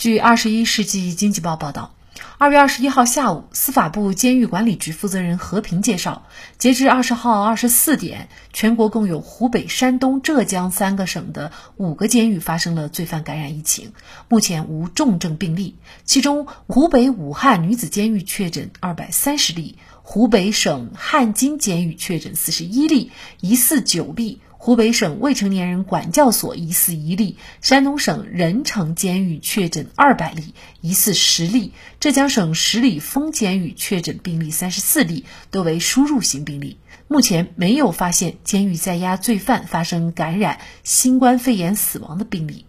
据《二十一世纪经济报》报道，二月二十一号下午，司法部监狱管理局负责人何平介绍，截至二十号二十四点，全国共有湖北、山东、浙江三个省的五个监狱发生了罪犯感染疫情，目前无重症病例。其中，湖北武汉女子监狱确诊二百三十例，湖北省汉津监狱确诊四十一例，疑似九例。湖北省未成年人管教所疑似一例，山东省任城监狱确诊二百例，疑似十例，浙江省十里丰监狱确诊病例三十四例，多为输入型病例。目前没有发现监狱在押罪犯发生感染新冠肺炎死亡的病例。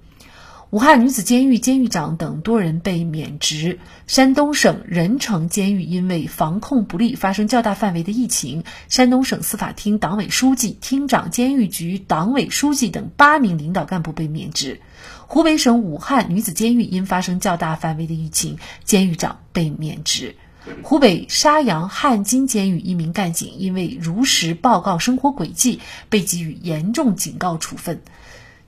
武汉女子监狱监狱长等多人被免职。山东省任城监狱因为防控不力，发生较大范围的疫情，山东省司法厅党委书记、厅长、监狱局党委书记等八名领导干部被免职。湖北省武汉女子监狱因发生较大范围的疫情，监狱长被免职。湖北沙洋汉津监狱一名干警因为如实报告生活轨迹，被给予严重警告处分。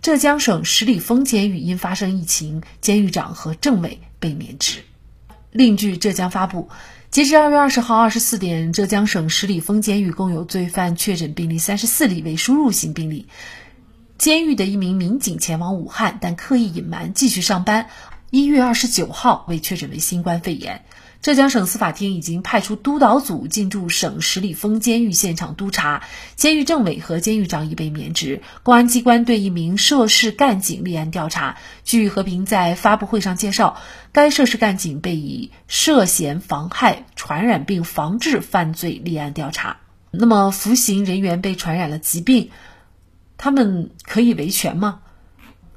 浙江省十里峰监狱因发生疫情，监狱长和政委被免职。另据浙江发布，截至二月二十号二十四点，浙江省十里峰监狱共有罪犯确诊病例三十四例，为输入型病例。监狱的一名民警前往武汉，但刻意隐瞒，继续上班。一月二十九号被确诊为新冠肺炎。浙江省司法厅已经派出督导组进驻省十里峰监狱现场督查，监狱政委和监狱长已被免职。公安机关对一名涉事干警立案调查。据和平在发布会上介绍，该涉事干警被以涉嫌妨害传染病防治犯罪立案调查。那么，服刑人员被传染了疾病，他们可以维权吗？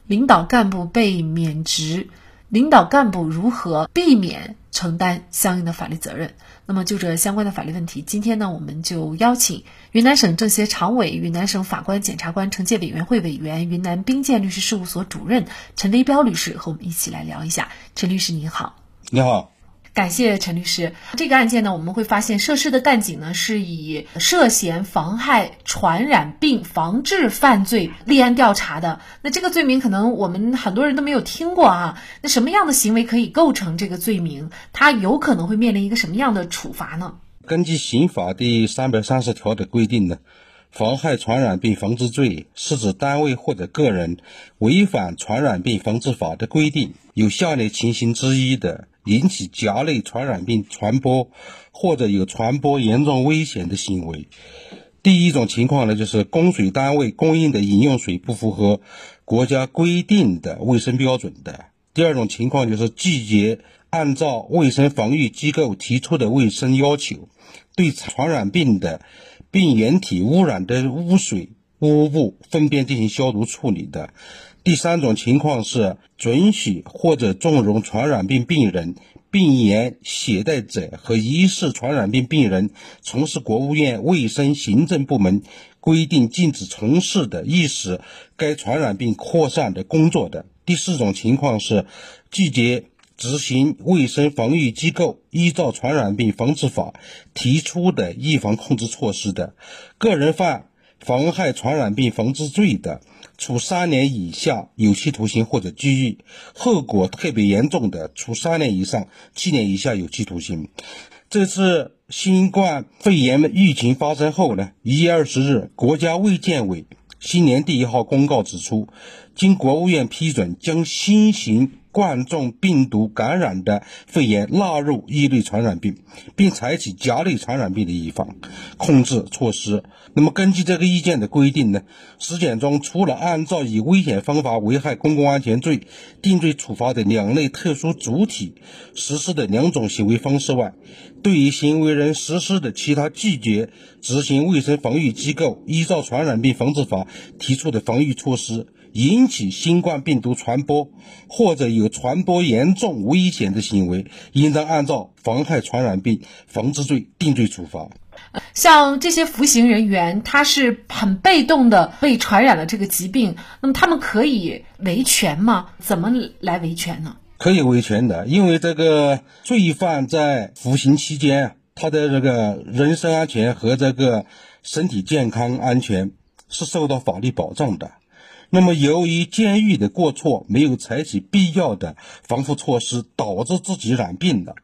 领导干部被免职。领导干部如何避免承担相应的法律责任？那么就这相关的法律问题，今天呢，我们就邀请云南省政协常委、云南省法官检察官惩戒委员会委员、云南冰鉴律师事务所主任陈维彪律师和我们一起来聊一下。陈律师您好，你好。感谢陈律师。这个案件呢，我们会发现涉事的干警呢是以涉嫌妨害传染病防治犯罪立案调查的。那这个罪名可能我们很多人都没有听过啊。那什么样的行为可以构成这个罪名？他有可能会面临一个什么样的处罚呢？根据刑法第三百三十条的规定呢，妨害传染病防治罪是指单位或者个人违反传染病防治法的规定，有下列情形之一的。引起甲类传染病传播或者有传播严重危险的行为。第一种情况呢，就是供水单位供应的饮用水不符合国家规定的卫生标准的。第二种情况就是拒绝按照卫生防御机构提出的卫生要求，对传染病的病原体污染的污水、污物、粪便进行消毒处理的。第三种情况是准许或者纵容传染病病人、病原携带者和疑似传染病病人从事国务院卫生行政部门规定禁止从事的易使该传染病扩散的工作的。第四种情况是拒绝执行卫生防御机构依照《传染病防治法》提出的预防控制措施的。个人犯妨害传染病防治罪的。处三年以下有期徒刑或者拘役，后果特别严重的，处三年以上七年以下有期徒刑。这次新冠肺炎疫情发生后呢，一月二十日，国家卫健委新年第一号公告指出，经国务院批准，将新型。冠状病毒感染的肺炎纳入一类传染病，并采取甲类传染病的预防控制措施。那么，根据这个意见的规定呢，实践中除了按照以危险方法危害公共安全罪定罪处罚的两类特殊主体实施的两种行为方式外，对于行为人实施的其他拒绝执行卫生防御机构依照传染病防治法提出的防御措施。引起新冠病毒传播或者有传播严重危险的行为，应当按照妨害传染病防治罪定罪处罚。像这些服刑人员，他是很被动的被传染了这个疾病，那么他们可以维权吗？怎么来维权呢？可以维权的，因为这个罪犯在服刑期间，他的这个人身安全和这个身体健康安全是受到法律保障的。那么，由于监狱的过错没有采取必要的防护措施，导致自己染病的。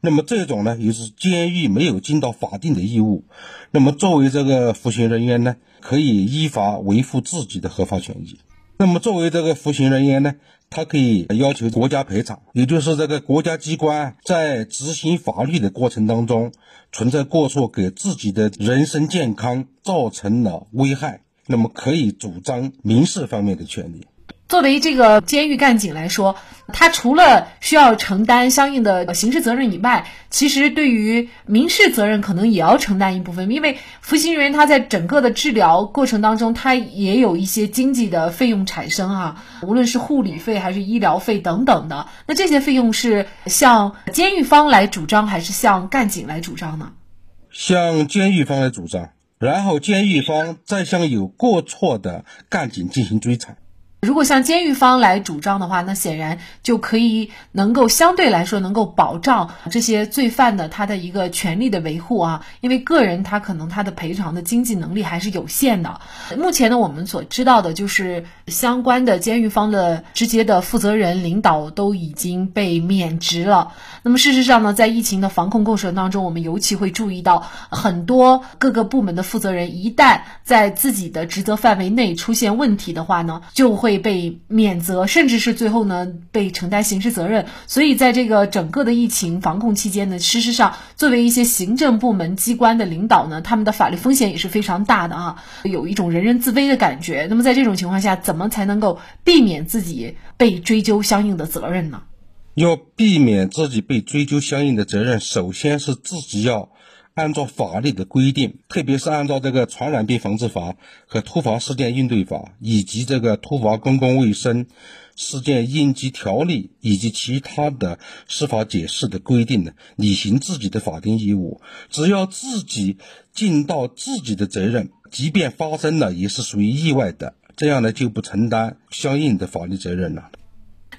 那么这种呢，也是监狱没有尽到法定的义务。那么作为这个服刑人员呢，可以依法维护自己的合法权益。那么作为这个服刑人员呢，他可以要求国家赔偿，也就是这个国家机关在执行法律的过程当中存在过错，给自己的人身健康造成了危害，那么可以主张民事方面的权利。作为这个监狱干警来说，他除了需要承担相应的刑事责任以外，其实对于民事责任可能也要承担一部分。因为服刑人员他在整个的治疗过程当中，他也有一些经济的费用产生啊，无论是护理费还是医疗费等等的。那这些费用是向监狱方来主张，还是向干警来主张呢？向监狱方来主张，然后监狱方再向有过错的干警进行追偿。如果向监狱方来主张的话，那显然就可以能够相对来说能够保障这些罪犯的他的一个权利的维护啊，因为个人他可能他的赔偿的经济能力还是有限的。目前呢，我们所知道的就是相关的监狱方的直接的负责人领导都已经被免职了。那么事实上呢，在疫情的防控过程当中，我们尤其会注意到很多各个部门的负责人一旦在自己的职责范围内出现问题的话呢，就会。会被免责，甚至是最后呢被承担刑事责任。所以在这个整个的疫情防控期间呢，事实上作为一些行政部门机关的领导呢，他们的法律风险也是非常大的啊，有一种人人自危的感觉。那么在这种情况下，怎么才能够避免自己被追究相应的责任呢？要避免自己被追究相应的责任，首先是自己要。按照法律的规定，特别是按照这个《传染病防治法》和《突发事件应对法》以及这个《突发公共卫生事件应急条例》以及其他的司法解释的规定呢，履行自己的法定义务。只要自己尽到自己的责任，即便发生了也是属于意外的，这样呢就不承担相应的法律责任了。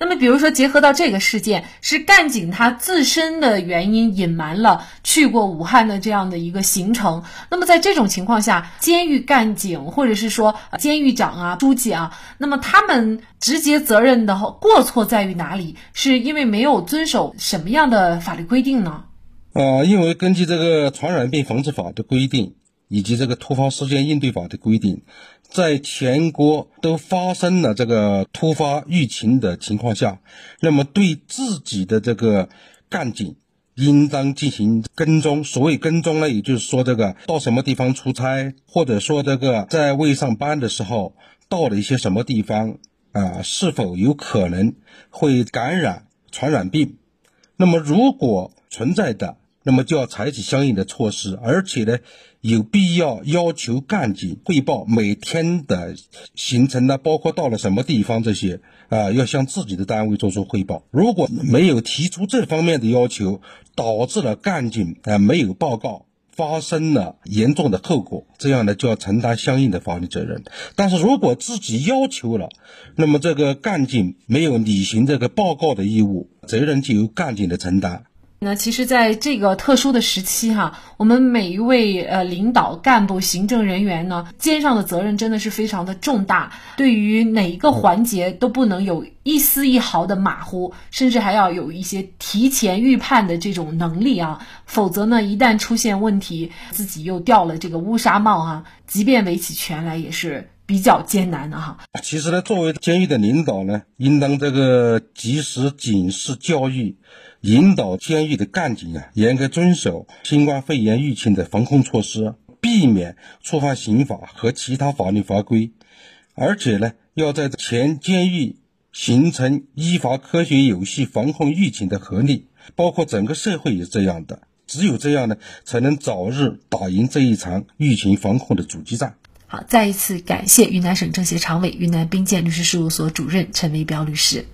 那么，比如说，结合到这个事件，是干警他自身的原因隐瞒了去过武汉的这样的一个行程。那么，在这种情况下，监狱干警或者是说监狱长啊、书记啊，那么他们直接责任的过错在于哪里？是因为没有遵守什么样的法律规定呢？呃，因为根据这个《传染病防治法》的规定。以及这个突发事件应对法的规定，在全国都发生了这个突发疫情的情况下，那么对自己的这个干警，应当进行跟踪。所谓跟踪呢，也就是说这个到什么地方出差，或者说这个在未上班的时候到了一些什么地方啊，是否有可能会感染传染病？那么如果存在的，那么就要采取相应的措施，而且呢，有必要要求干警汇报每天的行程呢，包括到了什么地方这些啊，要向自己的单位做出汇报。如果没有提出这方面的要求，导致了干警啊没有报告，发生了严重的后果，这样呢就要承担相应的法律责任。但是如果自己要求了，那么这个干警没有履行这个报告的义务，责任就由干警的承担。那其实，在这个特殊的时期哈，我们每一位呃领导干部、行政人员呢，肩上的责任真的是非常的重大。对于哪一个环节都不能有一丝一毫的马虎，甚至还要有一些提前预判的这种能力啊，否则呢，一旦出现问题，自己又掉了这个乌纱帽啊，即便围起拳来也是比较艰难的哈。其实呢，作为监狱的领导呢，应当这个及时警示教育。引导监狱的干警啊，严格遵守新冠肺炎疫情的防控措施，避免触犯刑法和其他法律法规。而且呢，要在全监狱形成依法、科学、有序防控疫情的合力，包括整个社会也这样的。只有这样呢，才能早日打赢这一场疫情防控的阻击战。好，再一次感谢云南省政协常委、云南兵谏律师事务所主任陈维彪律师。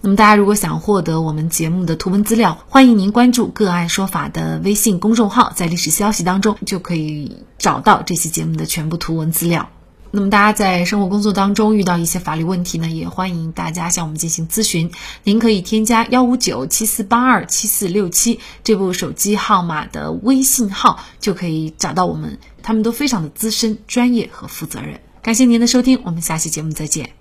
那么，大家如果想获得我们节目的图文资料，欢迎您关注“个案说法”的微信公众号，在历史消息当中就可以找到这期节目的全部图文资料。那么，大家在生活工作当中遇到一些法律问题呢，也欢迎大家向我们进行咨询。您可以添加幺五九七四八二七四六七这部手机号码的微信号，就可以找到我们。他们都非常的资深、专业和负责任。感谢您的收听，我们下期节目再见。